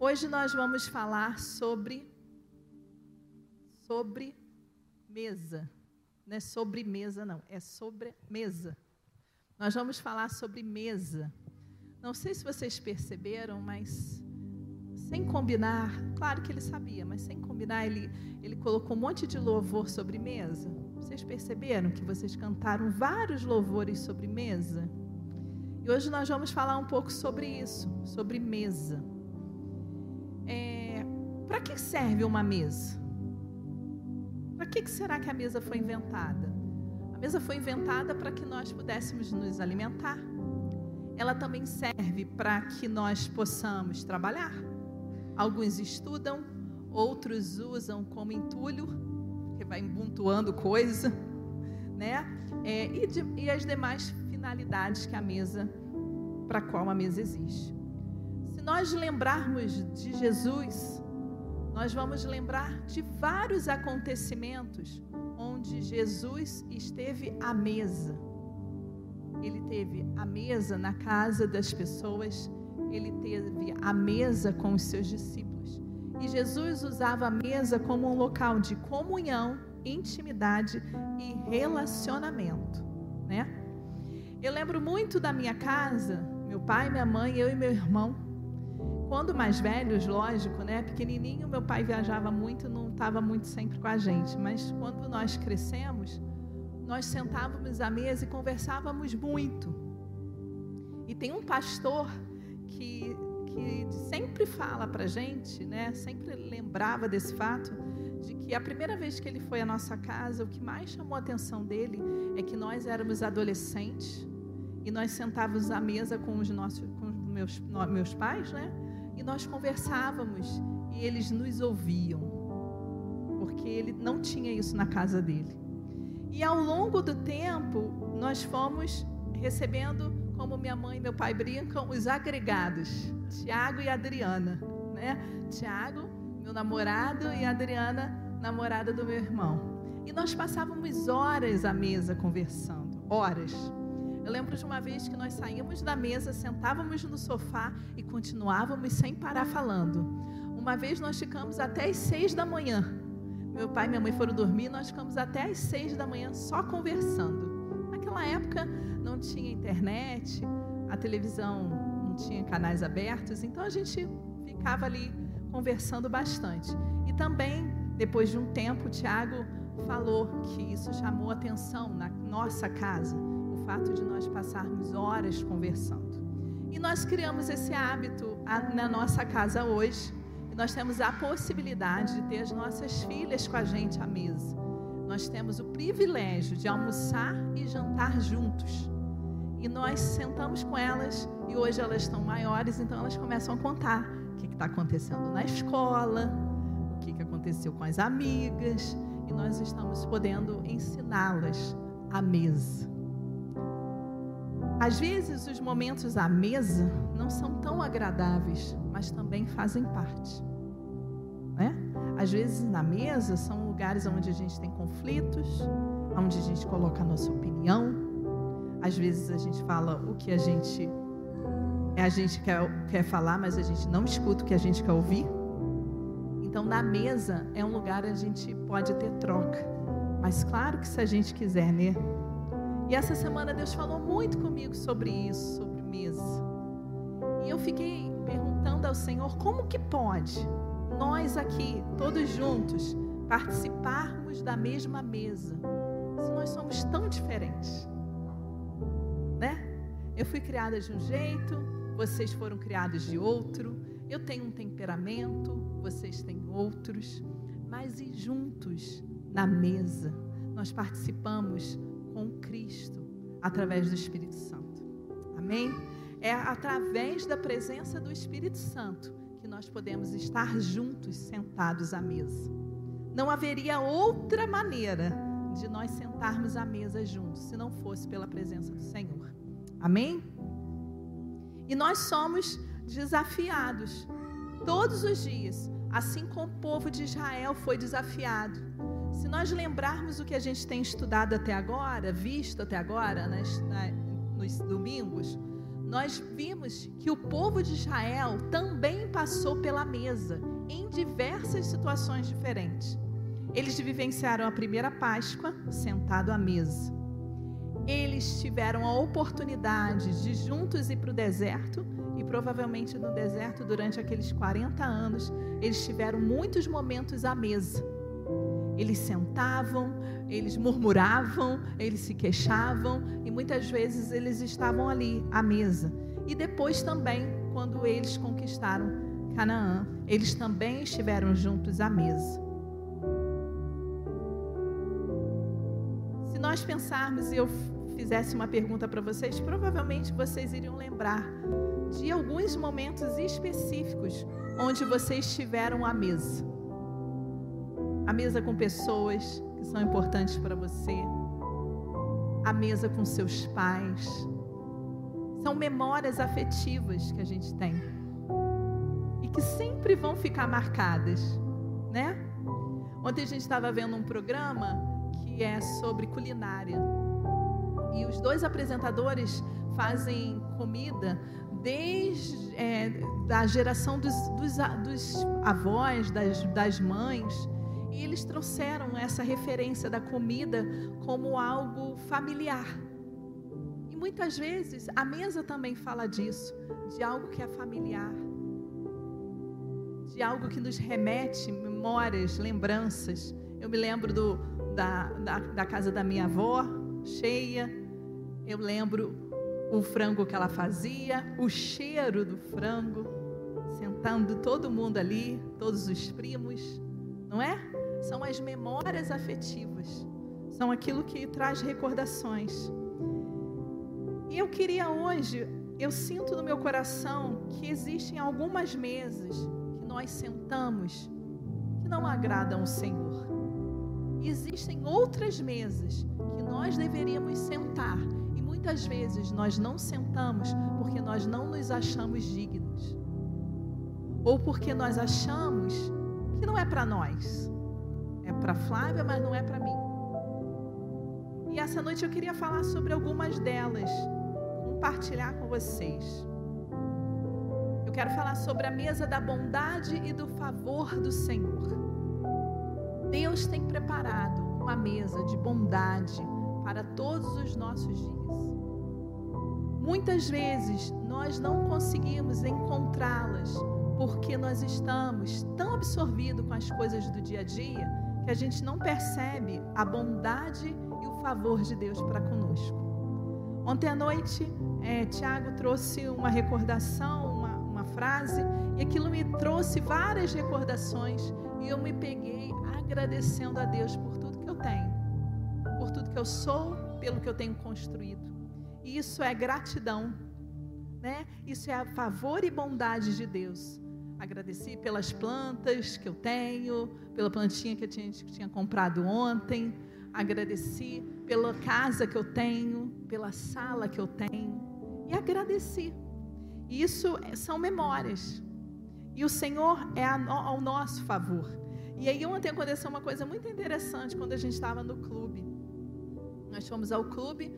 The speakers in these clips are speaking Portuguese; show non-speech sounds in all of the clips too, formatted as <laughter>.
Hoje nós vamos falar sobre sobre mesa. Não é sobre mesa não, é sobre mesa. Nós vamos falar sobre mesa. Não sei se vocês perceberam, mas sem combinar, claro que ele sabia, mas sem combinar, ele, ele colocou um monte de louvor sobre mesa. Vocês perceberam que vocês cantaram vários louvores sobre mesa? E hoje nós vamos falar um pouco sobre isso, sobre mesa. É, Para que serve uma mesa? Para que, que será que a mesa foi inventada? A mesa foi inventada para que nós pudéssemos nos alimentar. Ela também serve para que nós possamos trabalhar. Alguns estudam, outros usam como entulho, que vai embuntuando coisa, né? É, e, de, e as demais finalidades que a mesa, para qual a mesa existe. Nós lembrarmos de Jesus, nós vamos lembrar de vários acontecimentos onde Jesus esteve à mesa. Ele teve a mesa na casa das pessoas, ele teve a mesa com os seus discípulos. E Jesus usava a mesa como um local de comunhão, intimidade e relacionamento, né? Eu lembro muito da minha casa, meu pai, minha mãe, eu e meu irmão. Quando mais velhos, lógico, né? Pequenininho, meu pai viajava muito, não estava muito sempre com a gente. Mas quando nós crescemos, nós sentávamos à mesa e conversávamos muito. E tem um pastor que, que sempre fala para gente, né? Sempre lembrava desse fato de que a primeira vez que ele foi à nossa casa, o que mais chamou a atenção dele é que nós éramos adolescentes e nós sentávamos à mesa com os nossos, com meus, meus pais, né? E nós conversávamos e eles nos ouviam, porque ele não tinha isso na casa dele. E ao longo do tempo, nós fomos recebendo, como minha mãe e meu pai brincam, os agregados, Tiago e Adriana, né? Tiago, meu namorado, e Adriana, namorada do meu irmão. E nós passávamos horas à mesa conversando, horas. Eu lembro de uma vez que nós saímos da mesa, sentávamos no sofá e continuávamos sem parar falando. Uma vez nós ficamos até as seis da manhã. Meu pai e minha mãe foram dormir, nós ficamos até as seis da manhã só conversando. Naquela época não tinha internet, a televisão não tinha canais abertos, então a gente ficava ali conversando bastante. E também, depois de um tempo, o Tiago falou que isso chamou atenção na nossa casa fato de nós passarmos horas conversando. E nós criamos esse hábito na nossa casa hoje. E nós temos a possibilidade de ter as nossas filhas com a gente à mesa. Nós temos o privilégio de almoçar e jantar juntos. E nós sentamos com elas e hoje elas estão maiores, então elas começam a contar o que está acontecendo na escola, o que, que aconteceu com as amigas, e nós estamos podendo ensiná-las à mesa. Às vezes, os momentos à mesa não são tão agradáveis, mas também fazem parte. Né? Às vezes, na mesa, são lugares onde a gente tem conflitos, onde a gente coloca a nossa opinião. Às vezes, a gente fala o que a gente, a gente quer, quer falar, mas a gente não escuta o que a gente quer ouvir. Então, na mesa é um lugar onde a gente pode ter troca. Mas, claro que se a gente quiser, né? E essa semana Deus falou muito comigo sobre isso, sobre mesa. E eu fiquei perguntando ao Senhor como que pode nós aqui, todos juntos, participarmos da mesma mesa, se nós somos tão diferentes, né? Eu fui criada de um jeito, vocês foram criados de outro. Eu tenho um temperamento, vocês têm outros, mas e juntos na mesa nós participamos com Cristo através do Espírito Santo. Amém? É através da presença do Espírito Santo que nós podemos estar juntos, sentados à mesa. Não haveria outra maneira de nós sentarmos à mesa juntos se não fosse pela presença do Senhor. Amém? E nós somos desafiados todos os dias, assim como o povo de Israel foi desafiado se nós lembrarmos o que a gente tem estudado até agora, visto até agora, nas, na, nos domingos, nós vimos que o povo de Israel também passou pela mesa em diversas situações diferentes. Eles vivenciaram a primeira Páscoa sentado à mesa. Eles tiveram a oportunidade de juntos ir para o deserto e provavelmente no deserto durante aqueles 40 anos eles tiveram muitos momentos à mesa. Eles sentavam, eles murmuravam, eles se queixavam e muitas vezes eles estavam ali à mesa. E depois também, quando eles conquistaram Canaã, eles também estiveram juntos à mesa. Se nós pensarmos e eu fizesse uma pergunta para vocês, provavelmente vocês iriam lembrar de alguns momentos específicos onde vocês estiveram à mesa. A mesa com pessoas que são importantes para você. A mesa com seus pais. São memórias afetivas que a gente tem. E que sempre vão ficar marcadas, né? Ontem a gente estava vendo um programa que é sobre culinária. E os dois apresentadores fazem comida desde é, a geração dos, dos, dos avós, das, das mães, e eles trouxeram essa referência da comida como algo familiar. E muitas vezes a mesa também fala disso, de algo que é familiar, de algo que nos remete memórias, lembranças. Eu me lembro do, da, da, da casa da minha avó, cheia. Eu lembro o frango que ela fazia, o cheiro do frango, sentando todo mundo ali, todos os primos, não é? São as memórias afetivas, são aquilo que traz recordações. E eu queria hoje, eu sinto no meu coração que existem algumas mesas que nós sentamos que não agradam o Senhor. E existem outras mesas que nós deveríamos sentar muitas vezes nós não sentamos porque nós não nos achamos dignos. Ou porque nós achamos que não é para nós. É para Flávia, mas não é para mim. E essa noite eu queria falar sobre algumas delas, compartilhar com vocês. Eu quero falar sobre a mesa da bondade e do favor do Senhor. Deus tem preparado uma mesa de bondade para todos os nossos dias. Muitas vezes nós não conseguimos encontrá-las porque nós estamos tão absorvidos com as coisas do dia a dia que a gente não percebe a bondade e o favor de Deus para conosco. Ontem à noite, é, Tiago trouxe uma recordação, uma, uma frase, e aquilo me trouxe várias recordações, e eu me peguei agradecendo a Deus por tudo que eu tenho, por tudo que eu sou, pelo que eu tenho construído. Isso é gratidão, né? Isso é a favor e bondade de Deus. Agradeci pelas plantas que eu tenho, pela plantinha que tinha, que tinha comprado ontem. Agradeci pela casa que eu tenho, pela sala que eu tenho. E agradeci. Isso são memórias. E o Senhor é ao nosso favor. E aí ontem aconteceu uma coisa muito interessante quando a gente estava no clube. Nós fomos ao clube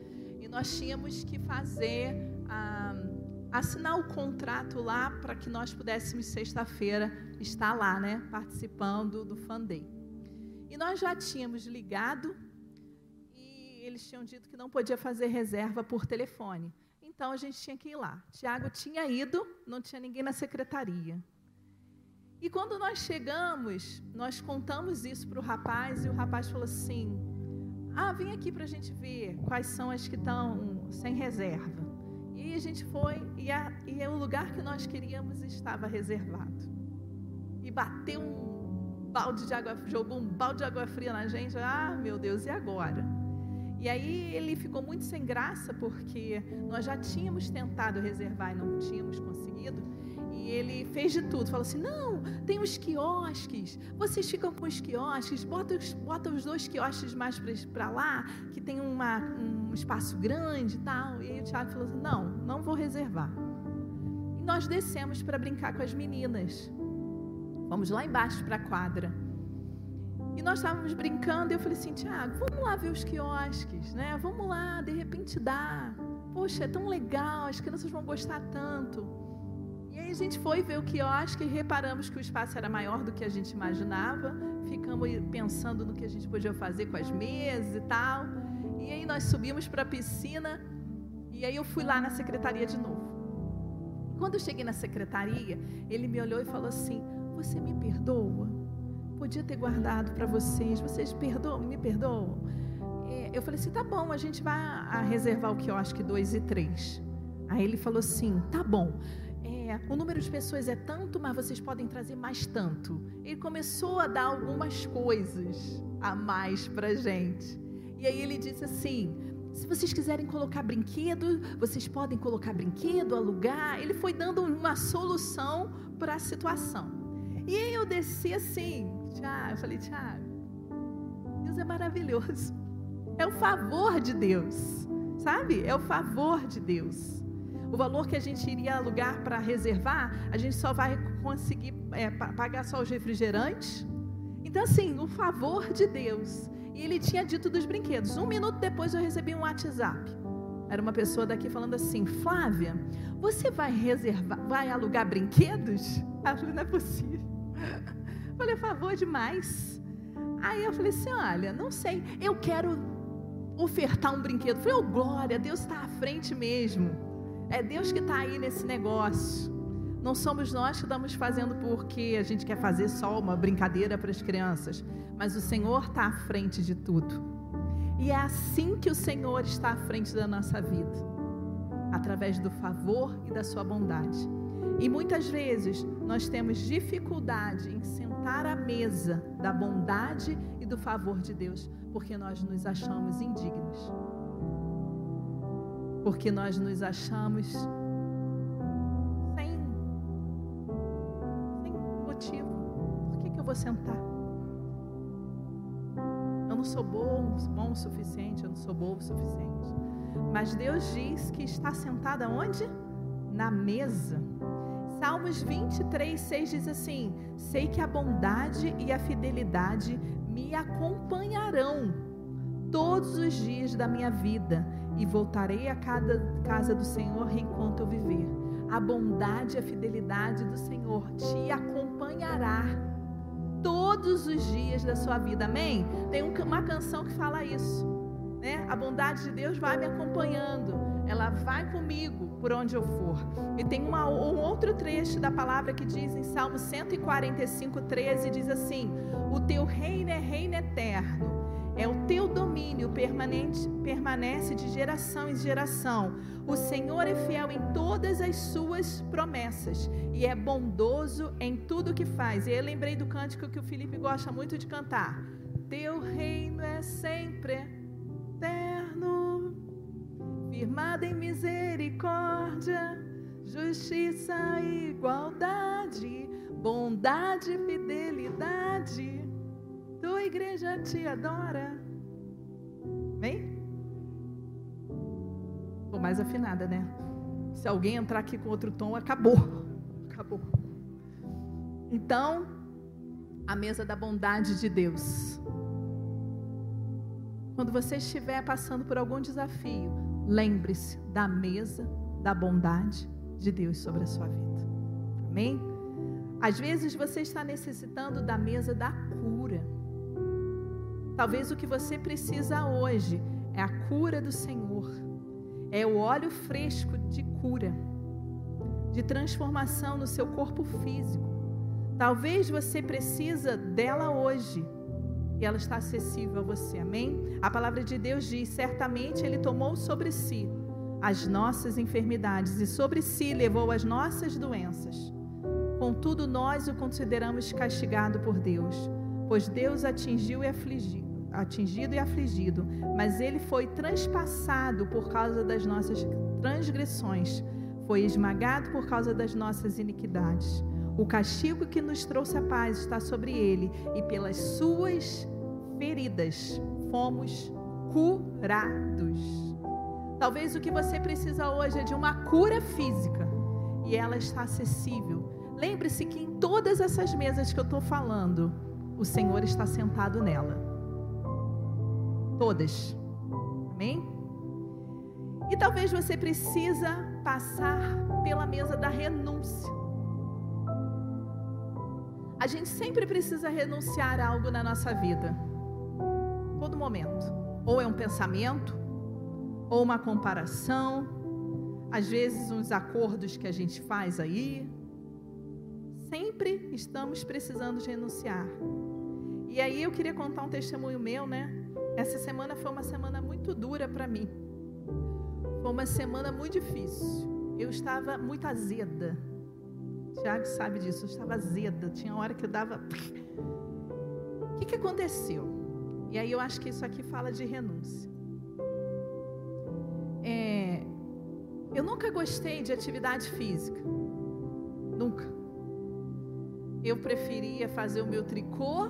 nós tínhamos que fazer, ah, assinar o contrato lá para que nós pudéssemos, sexta-feira, estar lá, né, participando do Fan Day. E nós já tínhamos ligado e eles tinham dito que não podia fazer reserva por telefone. Então a gente tinha que ir lá. Tiago tinha ido, não tinha ninguém na secretaria. E quando nós chegamos, nós contamos isso para o rapaz e o rapaz falou assim: ah, vem aqui para a gente ver quais são as que estão sem reserva. E a gente foi, e, a, e o lugar que nós queríamos estava reservado. E bateu um balde de água, jogou um balde de água fria na gente. Ah, meu Deus, e agora? E aí ele ficou muito sem graça, porque nós já tínhamos tentado reservar e não tínhamos conseguido. E ele fez de tudo, falou assim: não, tem os quiosques, vocês ficam com os quiosques, bota os, bota os dois quiosques mais para lá, que tem uma, um espaço grande e tal. E o Tiago falou assim: não, não vou reservar. E nós descemos para brincar com as meninas. Vamos lá embaixo para a quadra. E nós estávamos brincando, e eu falei assim, Tiago, vamos lá ver os quiosques, né? Vamos lá, de repente dá. poxa, é tão legal, as crianças vão gostar tanto. E aí a gente foi ver o quiosque e reparamos que o espaço era maior do que a gente imaginava. Ficamos pensando no que a gente podia fazer com as mesas e tal. E aí nós subimos para a piscina e aí eu fui lá na secretaria de novo. Quando eu cheguei na secretaria, ele me olhou e falou assim: Você me perdoa? Podia ter guardado para vocês. Vocês perdoam? Me perdoam? É, eu falei assim: Tá bom, a gente vai reservar o quiosque 2 e 3. Aí ele falou assim: Tá bom. É, o número de pessoas é tanto, mas vocês podem trazer mais tanto. Ele começou a dar algumas coisas a mais para gente. E aí ele disse assim: se vocês quiserem colocar brinquedo, vocês podem colocar brinquedo, alugar. Ele foi dando uma solução para a situação. E aí eu desci assim, Tiago, eu falei, Tiago, Deus é maravilhoso. É o favor de Deus, sabe? É o favor de Deus. O valor que a gente iria alugar para reservar, a gente só vai conseguir é, pagar só os refrigerantes. Então, assim, o favor de Deus. Ele tinha dito dos brinquedos. Um minuto depois eu recebi um WhatsApp. Era uma pessoa daqui falando assim: Flávia, você vai reservar, vai alugar brinquedos? Eu falei, não é possível. Eu <laughs> falei, favor demais. Aí eu falei assim: olha, não sei, eu quero ofertar um brinquedo. Eu falei, oh glória, Deus está à frente mesmo. É Deus que está aí nesse negócio. Não somos nós que estamos fazendo porque a gente quer fazer só uma brincadeira para as crianças mas o Senhor está à frente de tudo. E é assim que o Senhor está à frente da nossa vida através do favor e da sua bondade. E muitas vezes nós temos dificuldade em sentar à mesa da bondade e do favor de Deus, porque nós nos achamos indignos. Porque nós nos achamos Eu vou sentar? não sou bom, bom o suficiente, eu não sou bom o suficiente. Mas Deus diz que está sentada onde? Na mesa. Salmos 23, 6 diz assim: Sei que a bondade e a fidelidade me acompanharão todos os dias da minha vida e voltarei a cada casa do Senhor enquanto eu viver. A bondade e a fidelidade do Senhor te acompanhará todos os dias da sua vida. Amém? Tem uma canção que fala isso. Né? A bondade de Deus vai me acompanhando. Ela vai comigo por onde eu for. E tem uma, um outro trecho da palavra que diz em Salmo 145, 13: diz assim: O teu reino é reino eterno é o teu domínio permanente, permanece de geração em geração. O Senhor é fiel em todas as suas promessas e é bondoso em tudo que faz. E eu lembrei do cântico que o Felipe gosta muito de cantar. Teu reino é sempre eterno, firmado em misericórdia, justiça e igualdade, bondade e fidelidade tua igreja te adora. Vem? Tô mais afinada, né? Se alguém entrar aqui com outro tom, acabou. Acabou. Então, a mesa da bondade de Deus. Quando você estiver passando por algum desafio, lembre-se da mesa da bondade de Deus sobre a sua vida. Amém? Às vezes você está necessitando da mesa da. Talvez o que você precisa hoje é a cura do Senhor, é o óleo fresco de cura, de transformação no seu corpo físico. Talvez você precisa dela hoje e ela está acessível a você. Amém? A palavra de Deus diz: certamente Ele tomou sobre si as nossas enfermidades e sobre si levou as nossas doenças. Contudo, nós o consideramos castigado por Deus pois Deus atingiu e afligiu, atingido e afligido, mas ele foi transpassado por causa das nossas transgressões, foi esmagado por causa das nossas iniquidades. O castigo que nos trouxe a paz está sobre ele, e pelas suas feridas fomos curados. Talvez o que você precisa hoje é de uma cura física, e ela está acessível. Lembre-se que em todas essas mesas que eu estou falando, o Senhor está sentado nela. Todas. Amém? E talvez você precisa passar pela mesa da renúncia. A gente sempre precisa renunciar a algo na nossa vida. Todo momento. Ou é um pensamento, ou uma comparação, às vezes uns acordos que a gente faz aí. Sempre estamos precisando de renunciar. E aí eu queria contar um testemunho meu, né? Essa semana foi uma semana muito dura para mim. Foi uma semana muito difícil. Eu estava muito azeda. Tiago sabe disso, eu estava azeda. Tinha hora que eu dava. O que, que aconteceu? E aí eu acho que isso aqui fala de renúncia. É, eu nunca gostei de atividade física. Nunca. Eu preferia fazer o meu tricô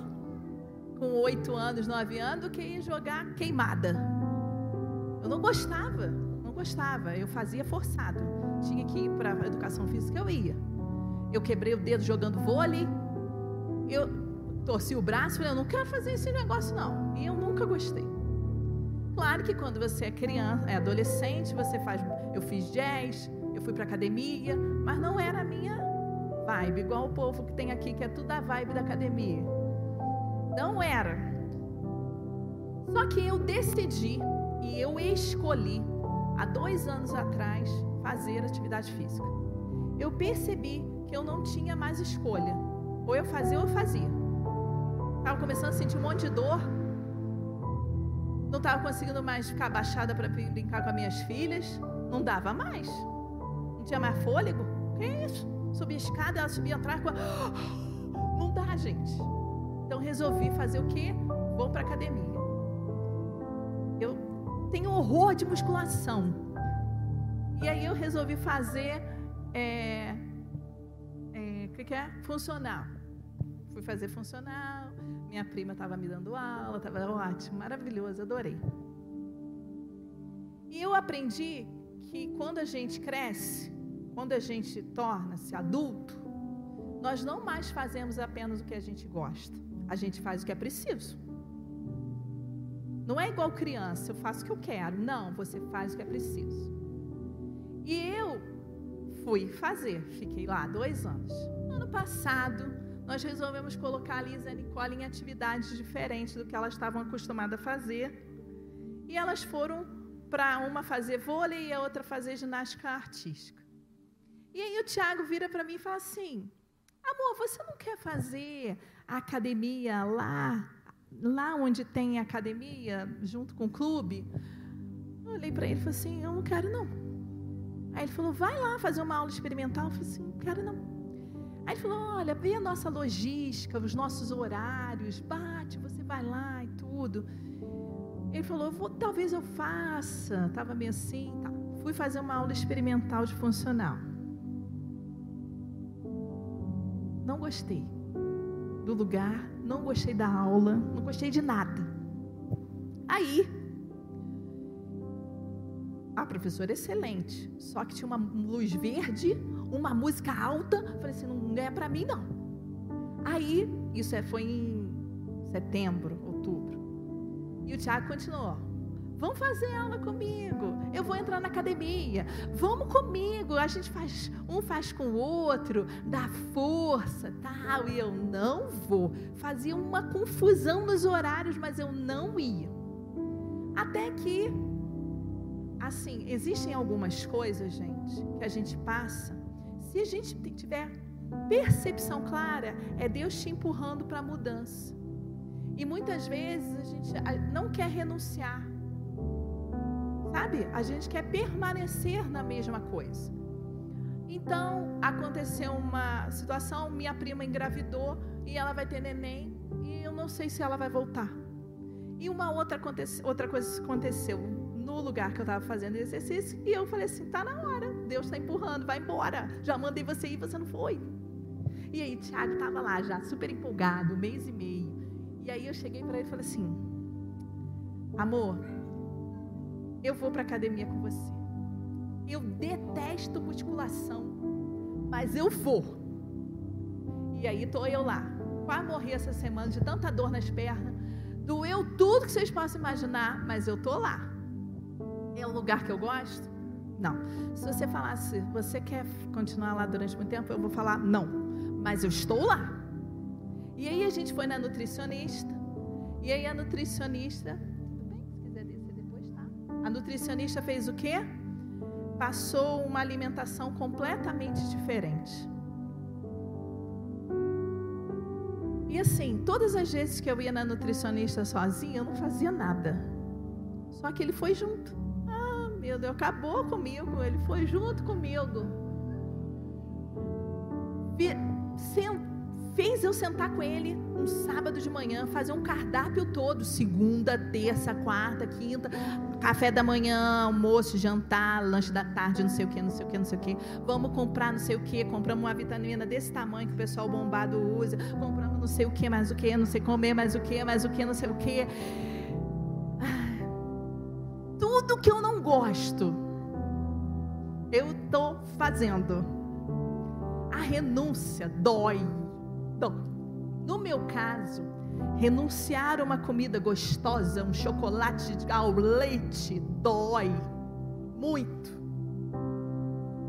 com oito anos, nove anos, do que jogar queimada. Eu não gostava gostava, eu fazia forçado. Tinha que ir para a educação física, eu ia. Eu quebrei o dedo jogando vôlei. Eu torci o braço, falei, eu não quero fazer esse negócio não. E eu nunca gostei. Claro que quando você é criança, é adolescente, você faz, eu fiz jazz, eu fui para academia, mas não era a minha vibe, igual o povo que tem aqui que é tudo a vibe da academia. Não era. Só que eu decidi e eu escolhi há dois anos atrás, fazer atividade física. Eu percebi que eu não tinha mais escolha. Ou eu fazia ou eu fazia. Estava começando a sentir um monte de dor. Não estava conseguindo mais ficar abaixada para brincar com as minhas filhas. Não dava mais. Não tinha mais fôlego. Que isso? Subia a escada, ela subia atrás. <gasps> Não dá, gente. Resolvi fazer o quê? Vou para academia. Eu tenho horror de musculação. E aí eu resolvi fazer. É, é, que, que é? Funcional. Fui fazer funcional. Minha prima estava me dando aula, estava ótimo, maravilhoso, adorei. E eu aprendi que quando a gente cresce, quando a gente torna-se adulto, nós não mais fazemos apenas o que a gente gosta, a gente faz o que é preciso. Não é igual criança, eu faço o que eu quero. Não, você faz o que é preciso. E eu fui fazer, fiquei lá dois anos. Ano passado, nós resolvemos colocar a Lisa e a Nicole em atividades diferentes do que elas estavam acostumadas a fazer. E elas foram para uma fazer vôlei e a outra fazer ginástica artística. E aí o Tiago vira para mim e fala assim: Amor, você não quer fazer a academia lá lá onde tem academia, junto com o clube. Eu olhei para ele e falei assim: Eu não quero não. Aí ele falou: Vai lá fazer uma aula experimental. Eu falei assim: Não quero não. Aí ele falou: Olha, vê a nossa logística, os nossos horários, bate, você vai lá e tudo. Ele falou: vou, Talvez eu faça. Estava meio assim. Tá. Fui fazer uma aula experimental de funcional. Não gostei do lugar, não gostei da aula, não gostei de nada. Aí, a professora é excelente, só que tinha uma luz verde, uma música alta. Falei assim, não é para mim não. Aí, isso é, foi em setembro, outubro. E o Tiago continuou. Vamos fazer aula comigo. Eu vou entrar na academia. Vamos comigo. A gente faz, um faz com o outro, dá força, tal. E eu não vou. Fazia uma confusão nos horários, mas eu não ia. Até que, assim, existem algumas coisas, gente, que a gente passa. Se a gente tiver percepção clara, é Deus te empurrando para a mudança. E muitas vezes a gente não quer renunciar. Sabe? A gente quer permanecer na mesma coisa. Então, aconteceu uma situação, minha prima engravidou e ela vai ter neném e eu não sei se ela vai voltar. E uma outra, outra coisa aconteceu no lugar que eu estava fazendo exercício e eu falei assim, tá na hora, Deus está empurrando, vai embora. Já mandei você ir, você não foi. E aí, Tiago estava lá já, super empolgado, mês e meio. E aí eu cheguei para ele e falei assim, amor, eu vou para academia com você. Eu detesto musculação, mas eu vou. E aí estou eu lá. Quase morri essa semana de tanta dor nas pernas. Doeu tudo que vocês possam imaginar, mas eu tô lá. É um lugar que eu gosto? Não. Se você falasse, você quer continuar lá durante muito tempo, eu vou falar não. Mas eu estou lá. E aí a gente foi na nutricionista. E aí a nutricionista, A nutricionista fez o quê? Passou uma alimentação completamente diferente. E assim, todas as vezes que eu ia na nutricionista sozinha, eu não fazia nada. Só que ele foi junto meu Deus, acabou comigo. Ele foi junto comigo. Fez eu sentar com ele um sábado de manhã, fazer um cardápio todo, segunda, terça, quarta, quinta, café da manhã, almoço, jantar, lanche da tarde, não sei o que, não sei o que, não sei o que. Vamos comprar não sei o que, compramos uma vitamina desse tamanho que o pessoal bombado usa, compramos não sei o que, mais o que, não sei comer, mais o que, mais o que, não sei o que tudo que eu não gosto, eu estou fazendo. A renúncia dói. Dói. No meu caso, renunciar a uma comida gostosa, um chocolate ao leite, dói muito.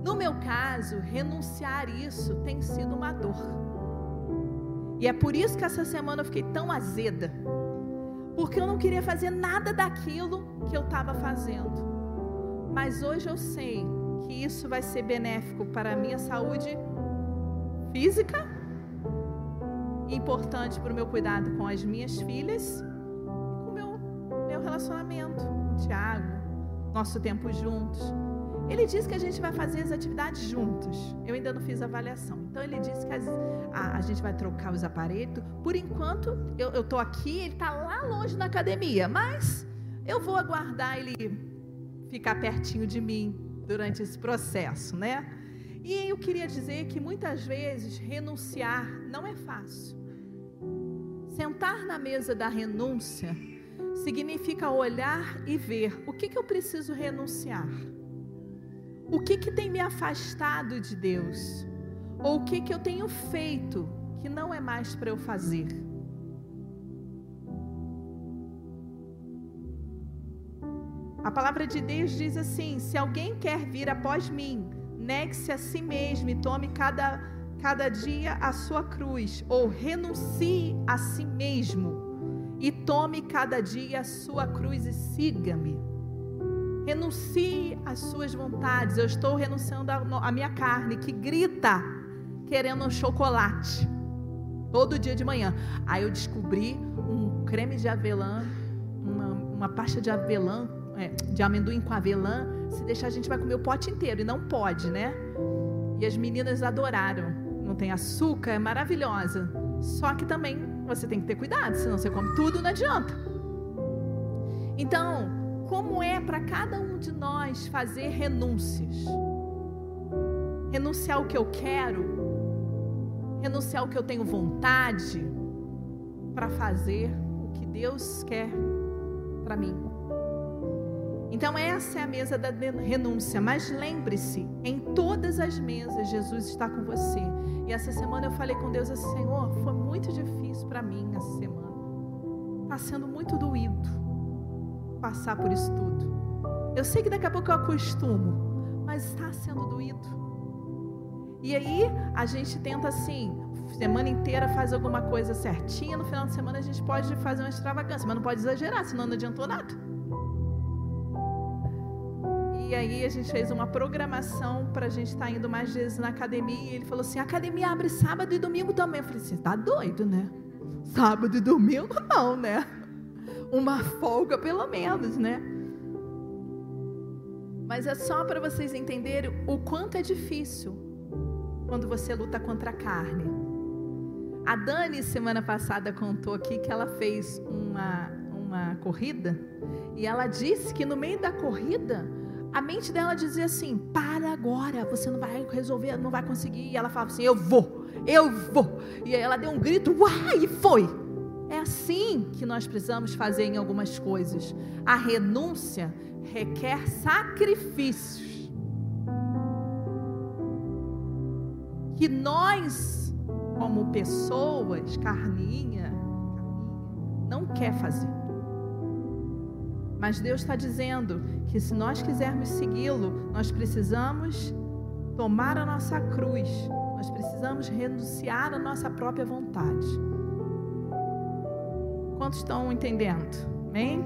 No meu caso, renunciar isso tem sido uma dor. E é por isso que essa semana eu fiquei tão azeda porque eu não queria fazer nada daquilo que eu estava fazendo. Mas hoje eu sei que isso vai ser benéfico para a minha saúde física, importante para o meu cuidado com as minhas filhas e com o meu, meu relacionamento com o Tiago, nosso tempo juntos. Ele disse que a gente vai fazer as atividades juntos. Eu ainda não fiz avaliação. Então ele disse que as, a, a, gente vai trocar os aparelhos. Por enquanto, eu estou aqui, ele está lá longe na academia, mas eu vou aguardar ele ficar pertinho de mim durante esse processo, né? E eu queria dizer que muitas vezes renunciar não é fácil. Sentar na mesa da renúncia significa olhar e ver o que, que eu preciso renunciar. O que, que tem me afastado de Deus? Ou o que, que eu tenho feito que não é mais para eu fazer? A palavra de Deus diz assim: se alguém quer vir após mim, negue-se a si mesmo e tome cada, cada dia a sua cruz, ou renuncie a si mesmo e tome cada dia a sua cruz e siga-me. Renuncie às suas vontades. Eu estou renunciando à minha carne que grita querendo um chocolate todo dia de manhã. Aí eu descobri um creme de avelã, uma, uma pasta de avelã, é, de amendoim com avelã. Se deixar a gente vai comer o pote inteiro e não pode, né? E as meninas adoraram. Não tem açúcar, é maravilhosa. Só que também você tem que ter cuidado, senão você come tudo, não adianta. Então, como é para cada um de nós fazer renúncias. Renunciar o que eu quero, renunciar o que eu tenho vontade, para fazer o que Deus quer para mim. Então, essa é a mesa da renúncia. Mas lembre-se: em todas as mesas, Jesus está com você. E essa semana eu falei com Deus assim: Senhor, foi muito difícil para mim essa semana. Está sendo muito doído passar por isso tudo. Eu sei que daqui a pouco eu acostumo, mas está sendo doído. E aí a gente tenta assim, semana inteira faz alguma coisa certinha, no final de semana a gente pode fazer uma extravagância, mas não pode exagerar, senão não adiantou nada. E aí a gente fez uma programação para a gente estar tá indo mais vezes na academia. E ele falou assim: a academia abre sábado e domingo também. Eu falei assim: tá doido, né? Sábado e domingo não, né? <laughs> uma folga pelo menos, né? Mas é só para vocês entenderem o quanto é difícil quando você luta contra a carne. A Dani, semana passada, contou aqui que ela fez uma, uma corrida e ela disse que no meio da corrida, a mente dela dizia assim: para agora, você não vai resolver, não vai conseguir. E ela falava assim: eu vou, eu vou. E aí ela deu um grito, uai, e foi. É assim que nós precisamos fazer em algumas coisas. A renúncia requer sacrifícios. Que nós, como pessoas, carninha, não quer fazer. Mas Deus está dizendo que se nós quisermos segui-lo, nós precisamos tomar a nossa cruz, nós precisamos renunciar à nossa própria vontade. Quantos estão entendendo? Amém?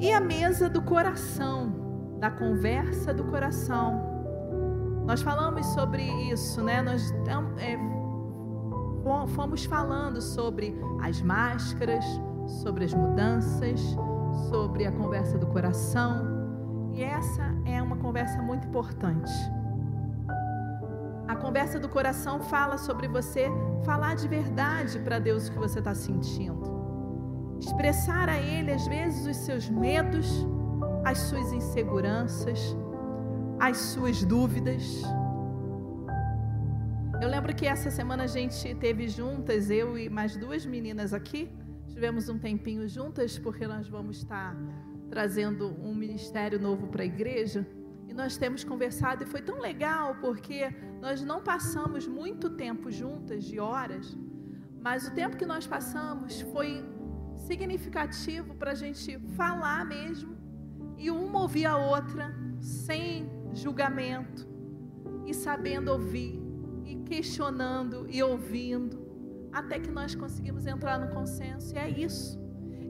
E a mesa do coração, da conversa do coração. Nós falamos sobre isso, né? Nós é, fomos falando sobre as máscaras, sobre as mudanças, sobre a conversa do coração. E essa é uma conversa muito importante. A conversa do coração fala sobre você falar de verdade para Deus o que você está sentindo. Expressar a Ele, às vezes, os seus medos, as suas inseguranças, as suas dúvidas. Eu lembro que essa semana a gente teve juntas, eu e mais duas meninas aqui, tivemos um tempinho juntas, porque nós vamos estar trazendo um ministério novo para a igreja. E nós temos conversado e foi tão legal, porque nós não passamos muito tempo juntas, de horas, mas o tempo que nós passamos foi significativo para a gente falar mesmo, e uma ouvir a outra, sem julgamento, e sabendo ouvir, e questionando e ouvindo, até que nós conseguimos entrar no consenso, e é isso.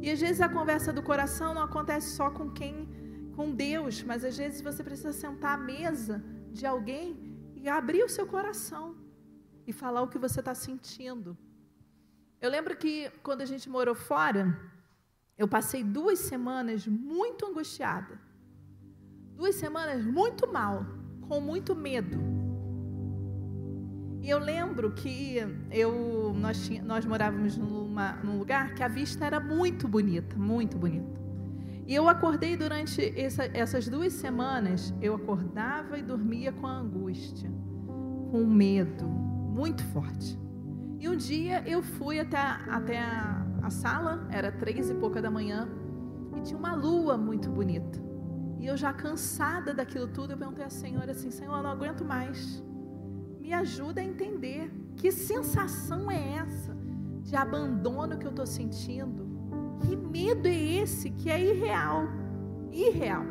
E às vezes a conversa do coração não acontece só com quem, com Deus, mas às vezes você precisa sentar à mesa de alguém e abrir o seu coração e falar o que você está sentindo. Eu lembro que quando a gente morou fora, eu passei duas semanas muito angustiada, duas semanas muito mal, com muito medo e eu lembro que eu, nós, nós morávamos numa, num lugar que a vista era muito bonita, muito bonita. E eu acordei durante essa, essas duas semanas, eu acordava e dormia com angústia, com medo muito forte. E um dia eu fui até, até a, a sala, era três e pouca da manhã, e tinha uma lua muito bonita. E eu já cansada daquilo tudo, eu perguntei à Senhora assim, Senhor, eu não aguento mais me ajuda a entender que sensação é essa de abandono que eu estou sentindo. Que medo é esse que é irreal, irreal.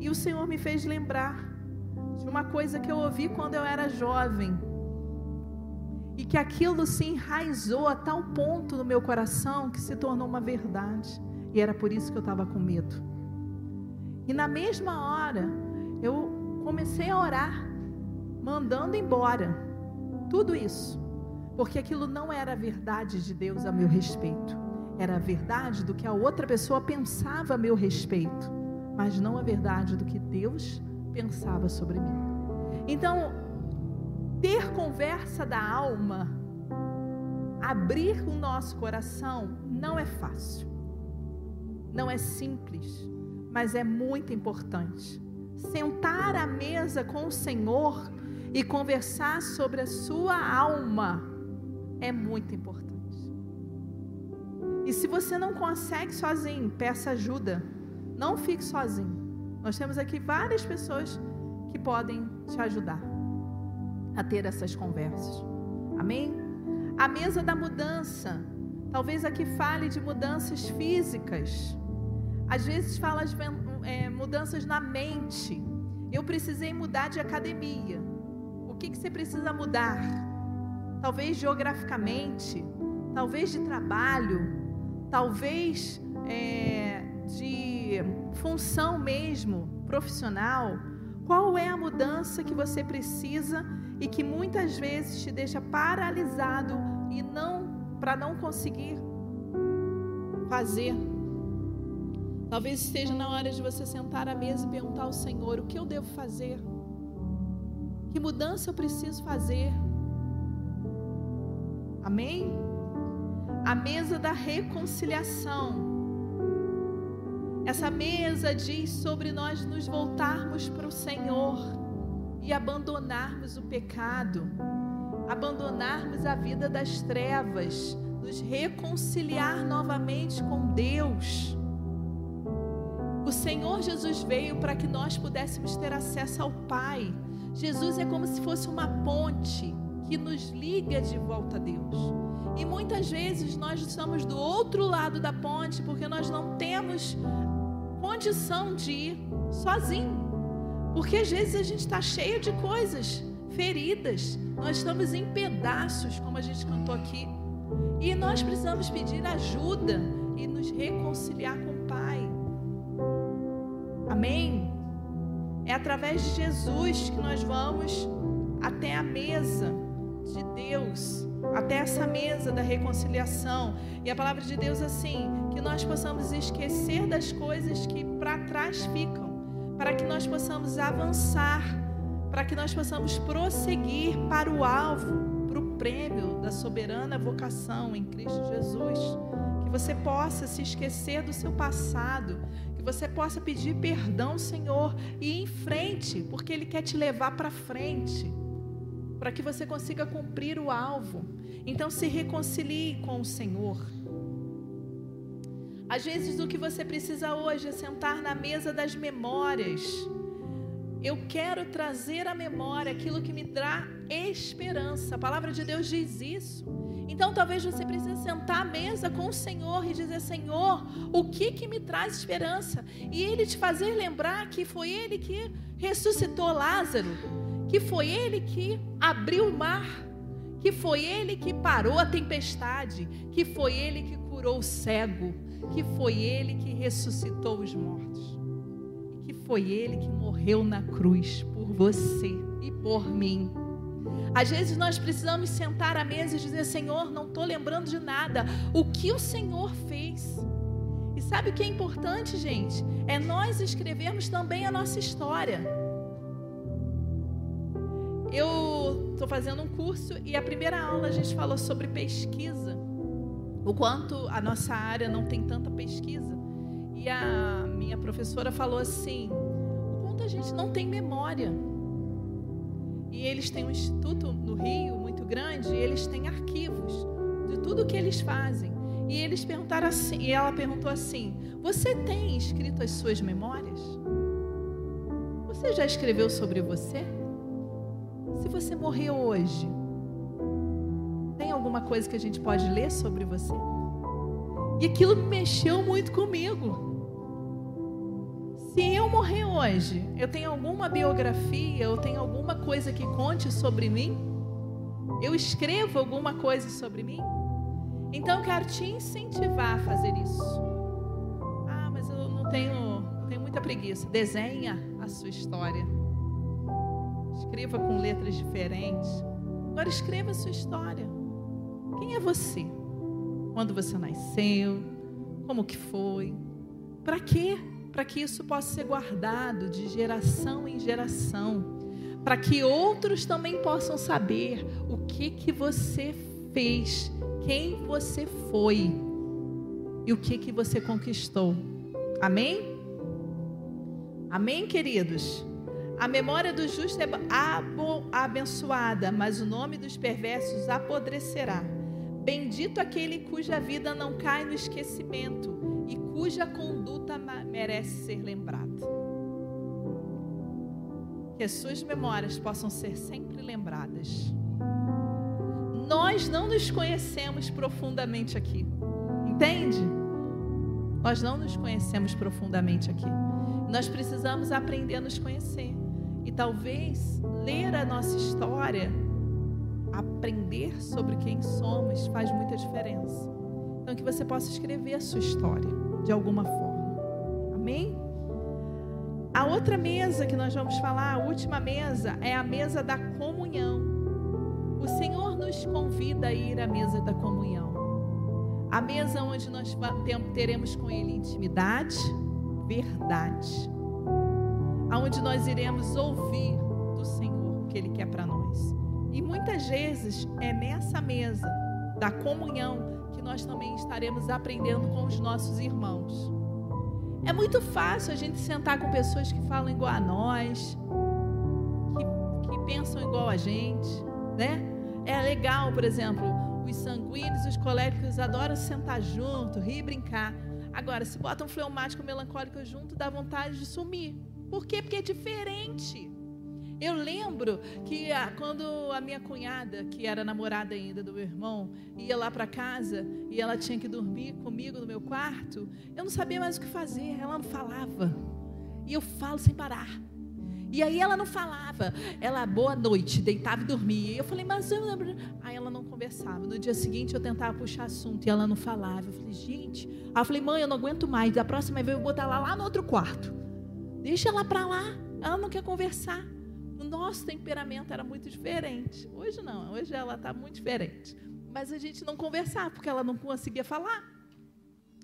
E o Senhor me fez lembrar de uma coisa que eu ouvi quando eu era jovem e que aquilo se enraizou a tal ponto no meu coração que se tornou uma verdade. E era por isso que eu estava com medo. E na mesma hora, eu comecei a orar mandando embora tudo isso, porque aquilo não era a verdade de Deus a meu respeito, era a verdade do que a outra pessoa pensava a meu respeito, mas não a verdade do que Deus pensava sobre mim. Então, ter conversa da alma, abrir o nosso coração, não é fácil, não é simples, mas é muito importante. Sentar à mesa com o Senhor e conversar sobre a sua alma é muito importante. E se você não consegue sozinho, peça ajuda. Não fique sozinho. Nós temos aqui várias pessoas que podem te ajudar a ter essas conversas. Amém? A mesa da mudança. Talvez aqui fale de mudanças físicas. Às vezes fala de é, mudanças na mente. Eu precisei mudar de academia. O que, que você precisa mudar? Talvez geograficamente, talvez de trabalho, talvez é, de função mesmo, profissional. Qual é a mudança que você precisa e que muitas vezes te deixa paralisado e não para não conseguir fazer? Talvez esteja na hora de você sentar à mesa e perguntar ao Senhor: o que eu devo fazer? Que mudança eu preciso fazer? Amém? A mesa da reconciliação. Essa mesa diz sobre nós nos voltarmos para o Senhor e abandonarmos o pecado, abandonarmos a vida das trevas, nos reconciliar novamente com Deus. O Senhor Jesus veio para que nós pudéssemos ter acesso ao Pai Jesus é como se fosse uma ponte que nos liga de volta a Deus. E muitas vezes nós estamos do outro lado da ponte porque nós não temos condição de ir sozinho. Porque às vezes a gente está cheio de coisas, feridas, nós estamos em pedaços, como a gente cantou aqui. E nós precisamos pedir ajuda e nos reconciliar com o Pai. Amém? É através de Jesus que nós vamos até a mesa de Deus, até essa mesa da reconciliação. E a palavra de Deus assim, que nós possamos esquecer das coisas que para trás ficam, para que nós possamos avançar, para que nós possamos prosseguir para o alvo, para o prêmio da soberana vocação em Cristo Jesus. Você possa se esquecer do seu passado, que você possa pedir perdão, Senhor, e ir em frente, porque Ele quer te levar para frente para que você consiga cumprir o alvo. Então se reconcilie com o Senhor. Às vezes o que você precisa hoje é sentar na mesa das memórias. Eu quero trazer à memória aquilo que me dá esperança. A palavra de Deus diz isso. Então talvez você precise sentar à mesa com o Senhor e dizer: Senhor, o que que me traz esperança? E Ele te fazer lembrar que foi Ele que ressuscitou Lázaro que foi ele que abriu o mar, que foi ele que parou a tempestade, que foi ele que curou o cego, que foi ele que ressuscitou os mortos, que foi ele que morreu na cruz por você e por mim. Às vezes nós precisamos sentar à mesa e dizer: Senhor, não estou lembrando de nada. O que o Senhor fez? E sabe o que é importante, gente? É nós escrevermos também a nossa história. Eu estou fazendo um curso e a primeira aula a gente falou sobre pesquisa. O quanto a nossa área não tem tanta pesquisa. E a minha professora falou assim: o quanto a gente não tem memória. E eles têm um instituto no Rio muito grande, e eles têm arquivos de tudo que eles fazem. E eles perguntaram assim, e ela perguntou assim: "Você tem escrito as suas memórias? Você já escreveu sobre você?" Se você morrer hoje, tem alguma coisa que a gente pode ler sobre você? E aquilo mexeu muito comigo. Se eu morrer hoje, eu tenho alguma biografia, eu tenho alguma coisa que conte sobre mim? Eu escrevo alguma coisa sobre mim? Então eu quero te incentivar a fazer isso. Ah, mas eu não tenho, tenho muita preguiça. Desenha a sua história. Escreva com letras diferentes. Agora escreva a sua história. Quem é você? Quando você nasceu? Como que foi? Para quê? Para que isso possa ser guardado de geração em geração. Para que outros também possam saber o que que você fez, quem você foi e o que que você conquistou. Amém? Amém, queridos? A memória do justo é abençoada, mas o nome dos perversos apodrecerá. Bendito aquele cuja vida não cai no esquecimento cuja conduta merece ser lembrada. Que as suas memórias possam ser sempre lembradas. Nós não nos conhecemos profundamente aqui, entende? Nós não nos conhecemos profundamente aqui. Nós precisamos aprender a nos conhecer. E talvez ler a nossa história, aprender sobre quem somos, faz muita diferença. Então, que você possa escrever a sua história de alguma forma. Amém? A outra mesa que nós vamos falar, a última mesa, é a mesa da comunhão. O Senhor nos convida a ir à mesa da comunhão. A mesa onde nós teremos com Ele intimidade, verdade aonde nós iremos ouvir do Senhor o que Ele quer para nós. E muitas vezes é nessa mesa da comunhão nós também estaremos aprendendo com os nossos irmãos. É muito fácil a gente sentar com pessoas que falam igual a nós, que, que pensam igual a gente, né? É legal, por exemplo, os sanguíneos, os coléricos adoram sentar junto, rir brincar. Agora, se bota um fleumático melancólico junto, dá vontade de sumir. Por quê? Porque é diferente. Eu lembro que a, quando a minha cunhada, que era namorada ainda do meu irmão, ia lá para casa e ela tinha que dormir comigo no meu quarto, eu não sabia mais o que fazer, ela não falava. E eu falo sem parar. E aí ela não falava. Ela, boa noite, deitava e dormia. Eu falei, mas eu Aí ela não conversava. No dia seguinte eu tentava puxar assunto e ela não falava. Eu falei, gente. Aí eu falei, mãe, eu não aguento mais. Da próxima vez eu vou botar ela lá no outro quarto. Deixa ela para lá. Ela não quer conversar. Nosso temperamento era muito diferente. Hoje não, hoje ela está muito diferente. Mas a gente não conversava porque ela não conseguia falar.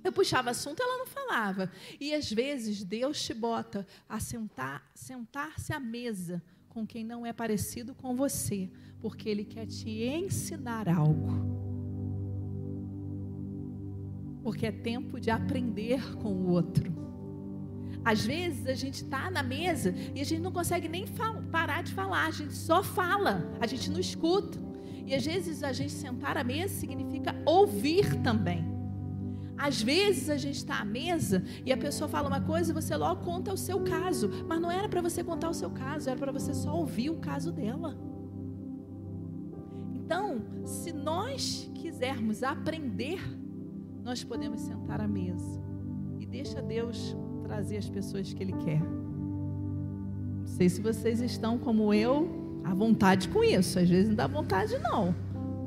Eu puxava assunto, ela não falava. E às vezes Deus te bota a sentar, sentar-se à mesa com quem não é parecido com você, porque Ele quer te ensinar algo. Porque é tempo de aprender com o outro. Às vezes a gente está na mesa e a gente não consegue nem parar de falar, a gente só fala, a gente não escuta. E às vezes a gente sentar à mesa significa ouvir também. Às vezes a gente está à mesa e a pessoa fala uma coisa e você logo conta o seu caso, mas não era para você contar o seu caso, era para você só ouvir o caso dela. Então, se nós quisermos aprender, nós podemos sentar à mesa e deixa Deus trazer as pessoas que Ele quer. Não sei se vocês estão como eu, à vontade com isso. Às vezes não dá vontade, não,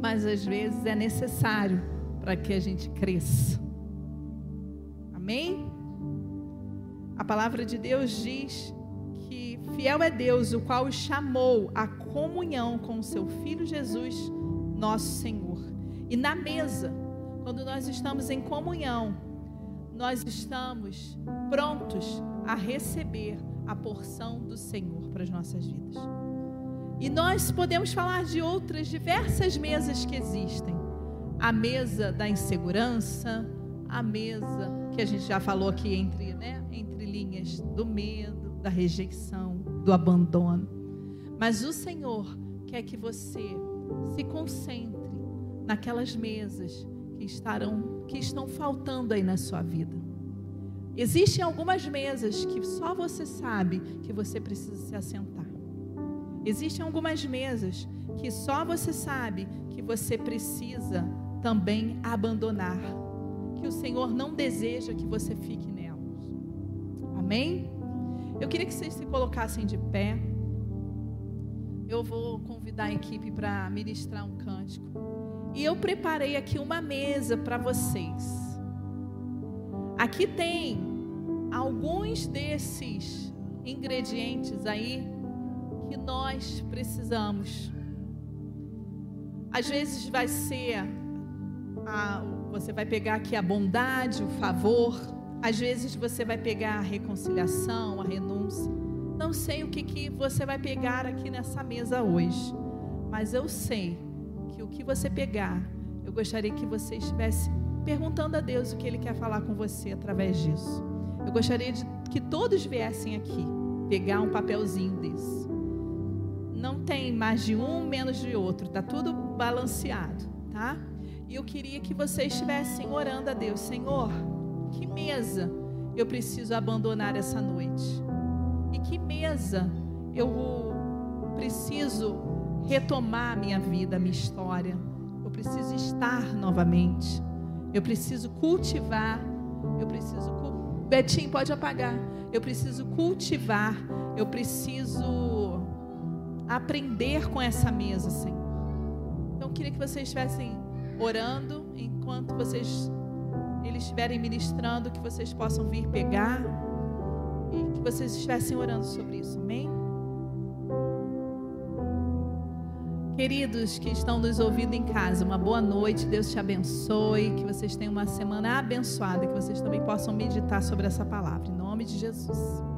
mas às vezes é necessário para que a gente cresça. Amém? A palavra de Deus diz que fiel é Deus, o qual chamou à comunhão com o seu Filho Jesus, nosso Senhor. E na mesa, quando nós estamos em comunhão, nós estamos prontos a receber a porção do Senhor para as nossas vidas. E nós podemos falar de outras diversas mesas que existem. A mesa da insegurança, a mesa que a gente já falou aqui entre, né, entre linhas do medo, da rejeição, do abandono. Mas o Senhor quer que você se concentre naquelas mesas que estarão que estão faltando aí na sua vida. Existem algumas mesas que só você sabe que você precisa se assentar. Existem algumas mesas que só você sabe que você precisa também abandonar que o Senhor não deseja que você fique nelas. Amém? Eu queria que vocês se colocassem de pé. Eu vou convidar a equipe para ministrar um cântico. E eu preparei aqui uma mesa para vocês. Aqui tem alguns desses ingredientes aí que nós precisamos. Às vezes vai ser a, você vai pegar aqui a bondade, o favor. Às vezes você vai pegar a reconciliação, a renúncia. Não sei o que, que você vai pegar aqui nessa mesa hoje. Mas eu sei que o que você pegar, eu gostaria que você estivesse perguntando a Deus o que Ele quer falar com você através disso. Eu gostaria de que todos viessem aqui pegar um papelzinho desse. Não tem mais de um, menos de outro, tá tudo balanceado, tá? E eu queria que vocês estivessem orando a Deus, Senhor, que mesa eu preciso abandonar essa noite? E que mesa eu preciso retomar a minha vida, a minha história? Eu preciso estar novamente. Eu preciso cultivar. Eu preciso. Betinho, pode apagar. Eu preciso cultivar. Eu preciso aprender com essa mesa, Senhor. Então, eu queria que vocês estivessem orando enquanto vocês eles estiverem ministrando, que vocês possam vir pegar e que vocês estivessem orando sobre isso. Amém? Queridos que estão nos ouvindo em casa, uma boa noite, Deus te abençoe, que vocês tenham uma semana abençoada, que vocês também possam meditar sobre essa palavra, em nome de Jesus.